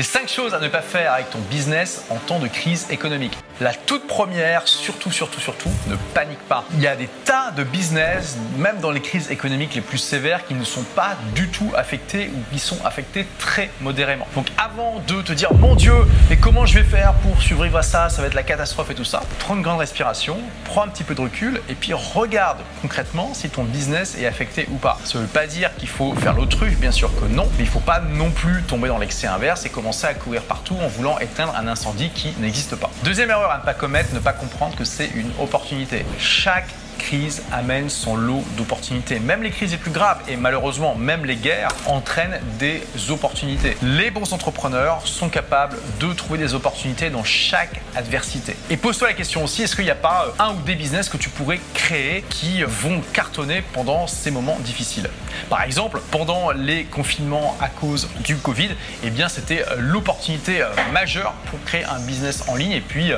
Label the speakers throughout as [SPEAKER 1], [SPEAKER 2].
[SPEAKER 1] Les 5 choses à ne pas faire avec ton business en temps de crise économique. La toute première, surtout, surtout, surtout, ne panique pas. Il y a des tas de business, même dans les crises économiques les plus sévères, qui ne sont pas du tout affectés ou qui sont affectés très modérément. Donc avant de te dire, mon Dieu, mais comment je vais faire pour survivre à ça, ça va être la catastrophe et tout ça, prends une grande respiration, prends un petit peu de recul et puis regarde concrètement si ton business est affecté ou pas. Ça ne veut pas dire qu'il faut faire l'autruche, bien sûr que non, mais il ne faut pas non plus tomber dans l'excès inverse et commencer à courir partout en voulant éteindre un incendie qui n'existe pas. Deuxième erreur à ne pas commettre, ne pas comprendre que c'est une opportunité. Chaque crise amène son lot d'opportunités. Même les crises les plus graves et malheureusement même les guerres entraînent des opportunités. Les bons entrepreneurs sont capables de trouver des opportunités dans chaque adversité. Et pose-toi la question aussi, est-ce qu'il n'y a pas euh, un ou des business que tu pourrais créer qui vont cartonner pendant ces moments difficiles? Par exemple, pendant les confinements à cause du Covid, eh bien c'était euh, l'opportunité euh, majeure pour créer un business en ligne et puis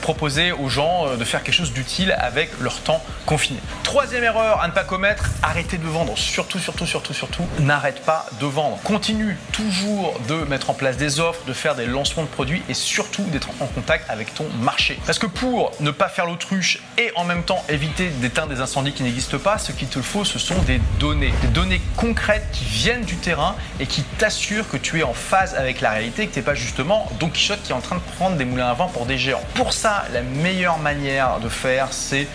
[SPEAKER 1] proposer aux gens de faire quelque chose d'utile avec leur temps confiné. Troisième erreur à ne pas commettre, arrêtez de vendre. Surtout, surtout, surtout, surtout, n'arrête pas de vendre. Continue toujours de mettre en place des offres, de faire des lancements de produits et surtout d'être en contact avec ton marché. Parce que pour ne pas faire l'autruche et en même temps éviter d'éteindre des incendies qui n'existent pas, ce qu'il te faut, ce sont des données. Des données concrètes qui viennent du terrain et qui t'assurent que tu es en phase avec la réalité, que tu n'es pas justement Don Quichotte qui est en train de prendre des moulins à vent pour des géants. Pour ça, la meilleure manière de faire, c'est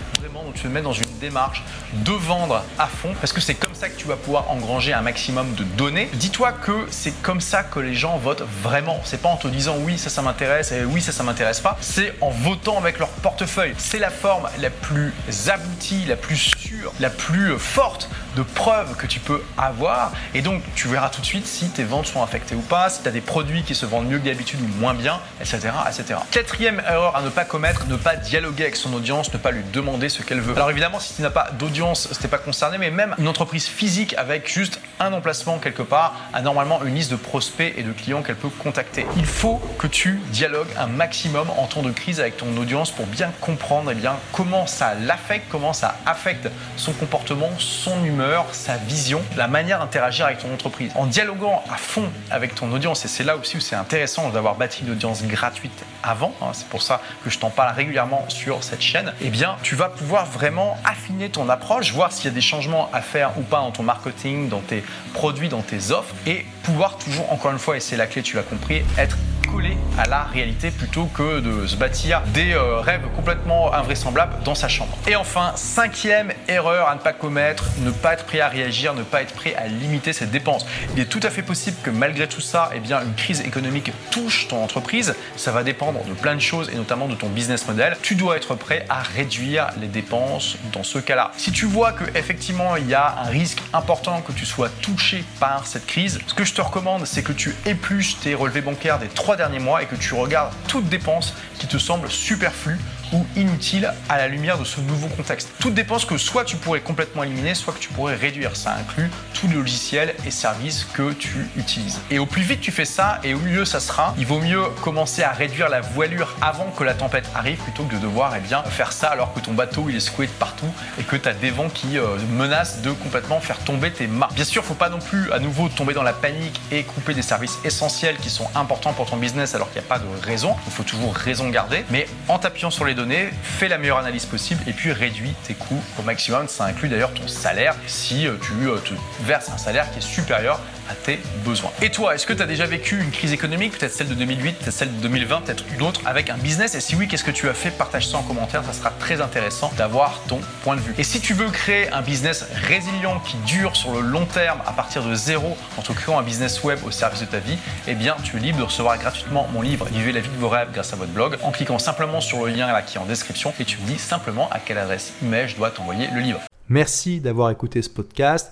[SPEAKER 1] de te mettre dans une démarche de vendre à fond parce que c'est comme ça que tu vas pouvoir engranger un maximum de données. Dis-toi que c'est comme ça que les gens votent vraiment. C'est pas en te disant oui, ça, ça m'intéresse et oui, ça, ça m'intéresse pas. C'est en votant avec leur portefeuille. C'est la forme la plus aboutie, la plus sûre, la plus forte de preuves que tu peux avoir. Et donc, tu verras tout de suite si tes ventes sont affectées ou pas, si tu as des produits qui se vendent mieux que d'habitude ou moins bien, etc., etc. Quatrième erreur à ne pas commettre, ne pas dialoguer avec son audience, ne pas lui demander ce qu'elle veut. Alors évidemment, si tu n'as pas d'audience, ce n'est pas concerné, mais même une entreprise physique avec juste un emplacement quelque part a normalement une liste de prospects et de clients qu'elle peut contacter. Il faut que tu dialogues un maximum en temps de crise avec ton audience pour bien comprendre eh bien, comment ça l'affecte, comment ça affecte son comportement, son humeur sa vision, la manière d'interagir avec ton entreprise. En dialoguant à fond avec ton audience, et c'est là aussi où c'est intéressant d'avoir bâti une audience gratuite avant, hein, c'est pour ça que je t'en parle régulièrement sur cette chaîne, eh bien, tu vas pouvoir vraiment affiner ton approche, voir s'il y a des changements à faire ou pas dans ton marketing, dans tes produits, dans tes offres, et pouvoir toujours, encore une fois, et c'est la clé, tu l'as compris, être à la réalité plutôt que de se bâtir des euh, rêves complètement invraisemblables dans sa chambre. Et enfin, cinquième erreur à ne pas commettre, ne pas être prêt à réagir, ne pas être prêt à limiter ses dépenses. Il est tout à fait possible que malgré tout ça, eh bien, une crise économique touche ton entreprise. Ça va dépendre de plein de choses et notamment de ton business model. Tu dois être prêt à réduire les dépenses dans ce cas-là. Si tu vois que effectivement il y a un risque important que tu sois touché par cette crise, ce que je te recommande, c'est que tu épluches tes relevés bancaires des trois derniers mois et que tu regardes toutes dépenses qui te semblent superflues ou inutile à la lumière de ce nouveau contexte. Toute dépense que soit tu pourrais complètement éliminer, soit que tu pourrais réduire. Ça inclut tous les logiciels et services que tu utilises. Et au plus vite tu fais ça, et au mieux ça sera, il vaut mieux commencer à réduire la voilure avant que la tempête arrive plutôt que de devoir eh bien, faire ça alors que ton bateau il est secoué de partout et que tu as des vents qui euh, menacent de complètement faire tomber tes mâts. Bien sûr, faut pas non plus à nouveau tomber dans la panique et couper des services essentiels qui sont importants pour ton business alors qu'il n'y a pas de raison. Il faut toujours raison garder. Mais en t'appuyant sur les données, fais la meilleure analyse possible et puis réduis tes coûts au maximum. Ça inclut d'ailleurs ton salaire si euh, tu euh, te un salaire qui est supérieur à tes besoins. Et toi, est-ce que tu as déjà vécu une crise économique, peut-être celle de 2008, peut-être celle de 2020, peut-être une autre, avec un business? Et si oui, qu'est-ce que tu as fait? Partage ça en commentaire, ça sera très intéressant d'avoir ton point de vue. Et si tu veux créer un business résilient qui dure sur le long terme à partir de zéro en te créant un business web au service de ta vie, eh bien tu es libre de recevoir gratuitement mon livre Vivez la vie de vos rêves grâce à votre blog en cliquant simplement sur le lien là qui est en description et tu me dis simplement à quelle adresse email je dois t'envoyer le livre.
[SPEAKER 2] Merci d'avoir écouté ce podcast.